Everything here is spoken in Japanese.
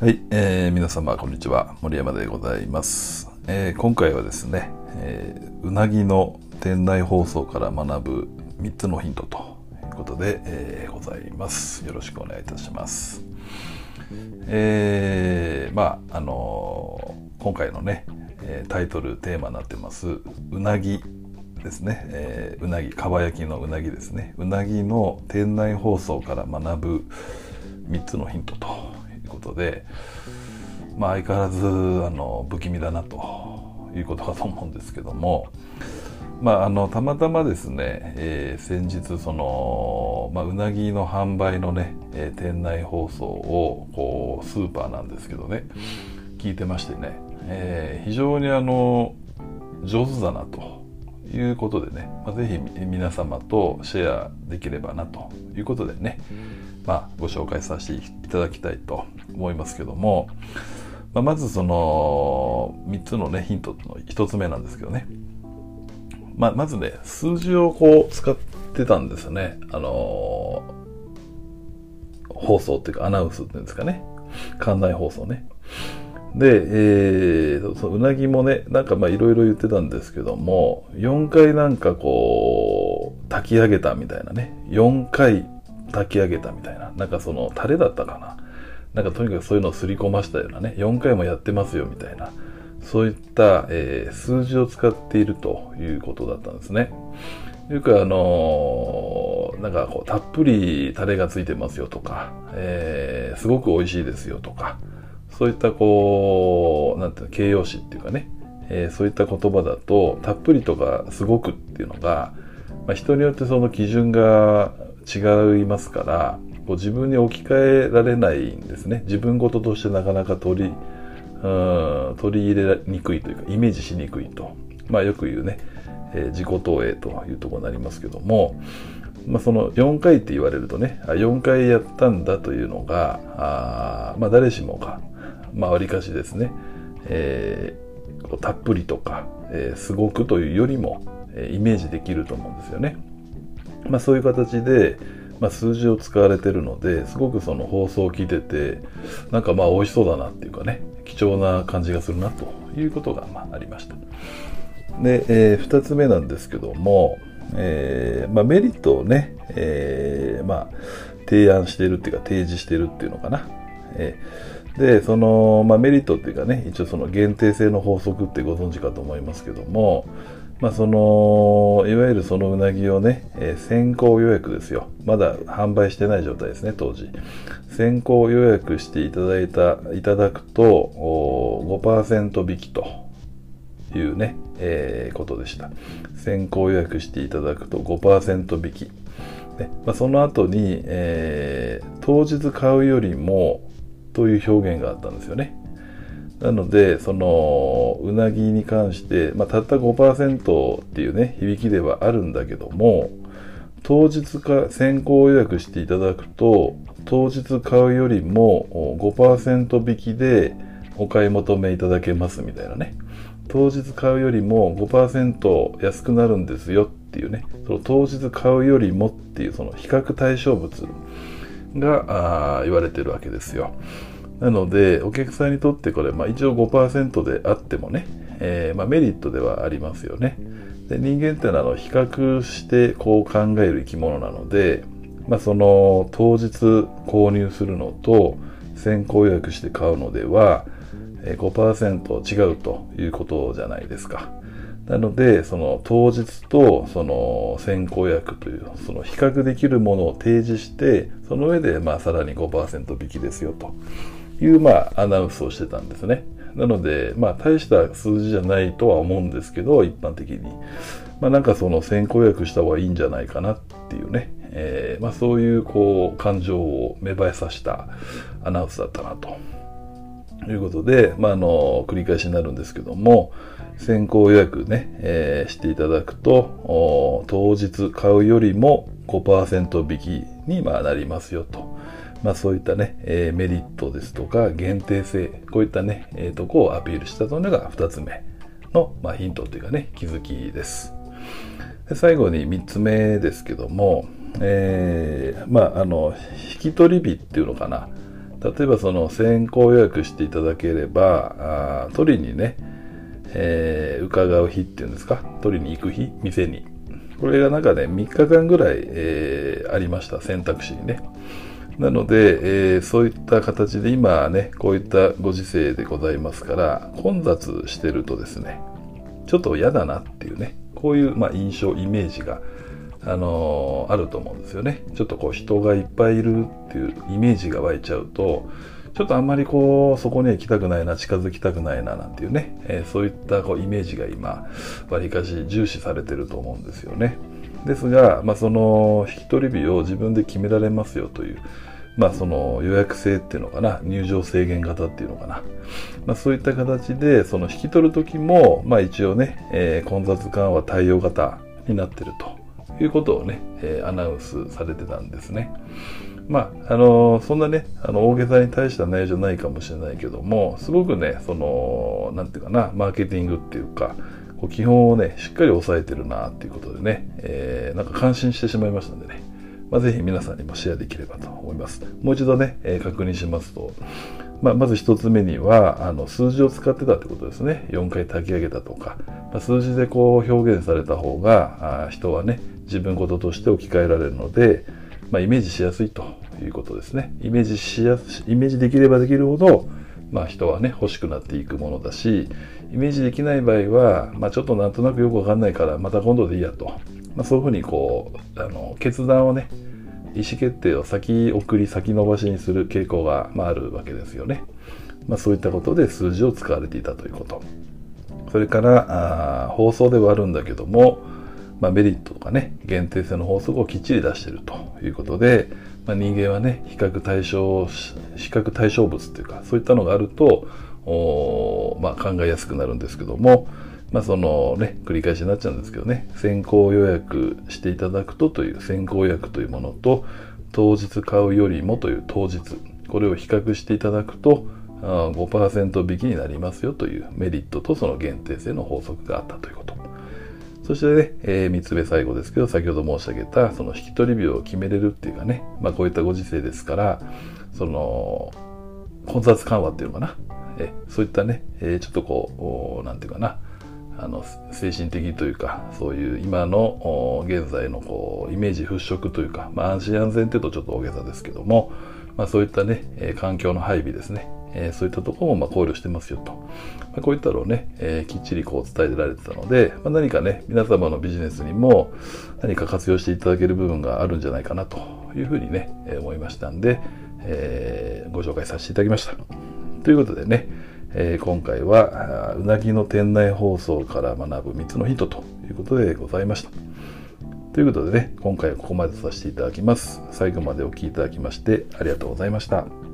はい、えー皆様こんにちは。森山でございます、えー今回はですね、えーうなぎの店内放送から学ぶ3つのヒントということで、えーございます。よろしくお願いいたします。えーまああのー今回のね、えータイトルテーマになってますうなぎですね、えーうなぎかば焼きのうなぎですね。うなぎの店内放送から学ぶ3つのヒントということで、まあ、相変わらずあの不気味だなということかと思うんですけども、まあ、あのたまたまですね、えー先日その、まあ、うなぎの販売のね、えー店内放送をこうスーパーなんですけどね聞いてましてね、えー非常にあの上手だなということでね、まあ、ぜひ皆様とシェアできればなということでね、まあ、ご紹介させていただきたいと思いますけども、まあ、まずその3つのねヒントの1つ目なんですけどね、まあ、まずね数字をこう使ってたんですよね。あの放送っていうかアナウンスっていうんですかね。館内放送ね。で、えー、そううなぎもねなんかまあいろいろ言ってたんですけども4回なんかこう炊き上げたみたいなね。4回炊き上げたみたいな。なんかそのタレだったかな。なんかとにかくそういうのをすり込ましたようなね。4回もやってますよみたいな。そういった、えー数字を使っているということだったんですね。よくあのーなんかこうたっぷりタレがついてますよとか、えーすごく美味しいですよとかそういったこうなんていうの形容詞っていうかね、えーそういった言葉だとたっぷりとかすごくっていうのが、まあ、人によってその基準が違いますからこう自分に置き換えられないんですね自分事としてなかなか取りうん取り入れにくいというかイメージしにくいと、まあ、よく言うね、えー自己投影というところになりますけども、まあ、その4回って言われるとねあ4回やったんだというのがあまあ誰しもがまあわりかしですね、えーたっぷりとか、えーすごくというよりも、えイメージできると思うんですよね。まあ、そういう形で、まあ、数字を使われてるのですごくその放送を聞いててなんかまあ美味しそうだなっていうかね貴重な感じがするなということがまありました。で、え2つ目なんですけども、えーまあ、メリットをね、えーまあ、提案してるっていうか提示してるっていうのかな。えーでその、まあ、メリットっていうかね一応その限定性の法則ってご存知かと思いますけども、まあ、そのいわゆるそのうなぎをね、えー先行予約ですよ。まだ販売してない状態ですね当時。先行予約していただいたいただくとお5%引きというね、えーことでした。先行予約していただくと5%引き、ねまあ、その後に、えー当日買うよりもという表現があったんですよね。なのでそのうなぎに関して、まあ、たった5%っていうね響きではあるんだけども当日か先行予約していただくと当日買うよりも5%引きでお買い求めいただけますみたいなね。当日買うよりも5%安くなるんですよっていうね。その当日買うよりもっていうその比較対象物。が言われてるわけですよなのでお客さんにとってこれ、まあ、一応5%であってもね、えーまあ、メリットではありますよねで人間ってのはあの比較してこう考える生き物なので、まあ、その当日購入するのと先行予約して買うのでは5%違うということじゃないですか。なので、その当日とその先行予約という、その比較できるものを提示して、その上でまあさらに5%引きですよというまあアナウンスをしてたんですね。なので、まあ大した数字じゃないとは思うんですけど、一般的に。まあなんかその先行予約した方がいいんじゃないかなっていうね、えーまあそういうこう感情を芽生えさせたアナウンスだったなと。ということで、まあ、あの繰り返しになるんですけども先行予約ね、えーしていただくと当日買うよりも5%引きにまあなりますよと、まあ、そういったね、えーメリットですとか限定性こういったね、えーとこをアピールしたというのが2つ目の、まあ、ヒントというかね気づきです。で最後に3つ目ですけども、えーまああの引き取り日っていうのかな。例えばその先行予約していただければあ取りにね、えー、伺う日っていうんですか？取りに行く日店に。これがなんかね3日間ぐらい、えー、ありました選択肢にね。なので、えー、そういった形で今ねこういったご時世でございますから混雑してるとですねちょっと嫌だなっていうねこういう、まあ、印象イメージがあの、あると思うんですよね。ちょっとこう人がいっぱいいるっていうイメージが湧いちゃうと、ちょっとあんまりこう、そこには行きたくないな、近づきたくないな、なんていうね、えー、そういったこうイメージが今、わりかし重視されてると思うんですよね。ですが、まあ、その引き取り日を自分で決められますよという、まあ、その予約制っていうのかな、入場制限型っていうのかな。まあ、そういった形で、その引き取る時も、まあ、一応ね、えー、混雑緩和対応型になってると。いうことをね、えー、アナウンスされてたんですね。まあ、あのー、そんなね、あの、大げさに大した内容じゃないかもしれないけども、すごくね、その、なんていうかな、マーケティングっていうか、こう基本をね、しっかり押さえてるなっていうことでね、えー、なんか感心してしまいましたんでね、まあ、ぜひ皆さんにもシェアできればと思います。もう一度ね、えー、確認しますと、まあ、まず一つ目にはあの数字を使ってたってことですね4回炊き上げたとか、まあ、数字でこう表現された方があ人はね自分事として置き換えられるので、まあ、イメージしやすいということですねイメージしやすイメージできればできるほど、まあ、人はね欲しくなっていくものだしイメージできない場合は、まあ、ちょっとなんとなくよくわかんないからまた今度でいいやと、まあ、そういうふうにこうあの決断をね意思決定を先送り先延ばしにする傾向が、まあ、あるわけですよね。まあ、そういったことで数字を使われていたということ。それからあ放送ではあるんだけども、まあ、メリットとかね限定性の法則をきっちり出してるということで、まあ、人間はね比較対象比較対象物っていうかそういったのがあるとお、まあ、考えやすくなるんですけども、まあそのね、繰り返しになっちゃうんですけどね、先行予約していただくとという先行予約というものと、当日買うよりもという当日、これを比較していただくと、5%引きになりますよというメリットとその限定性の法則があったということ。そしてね、えー、3つ目最後ですけど、先ほど申し上げた、その引き取り日を決めれるっていうかね、まあこういったご時世ですから、その、混雑緩和っていうのかな、えそういったね、えー、ちょっとこう、なんていうかな、あの精神的というかそういう今の現在のこうイメージ払拭というか、まあ、安心安全っていうとちょっと大げさですけども、まあ、そういったね、え環境の配備ですね、えそういったところもま考慮してますよと、ま、こういったのをね、え、きっちりこう伝えられてたので、ま、何かね皆様のビジネスにも何か活用していただける部分があるんじゃないかなというふうにね、え思いましたんで、え、ご紹介させていただきましたということでねえ、今回はうなぎの店内放送から学ぶ3つのヒントということでございました。ということでね、今回はここまでとさせていただきます。最後までお聴きいただきましてありがとうございました。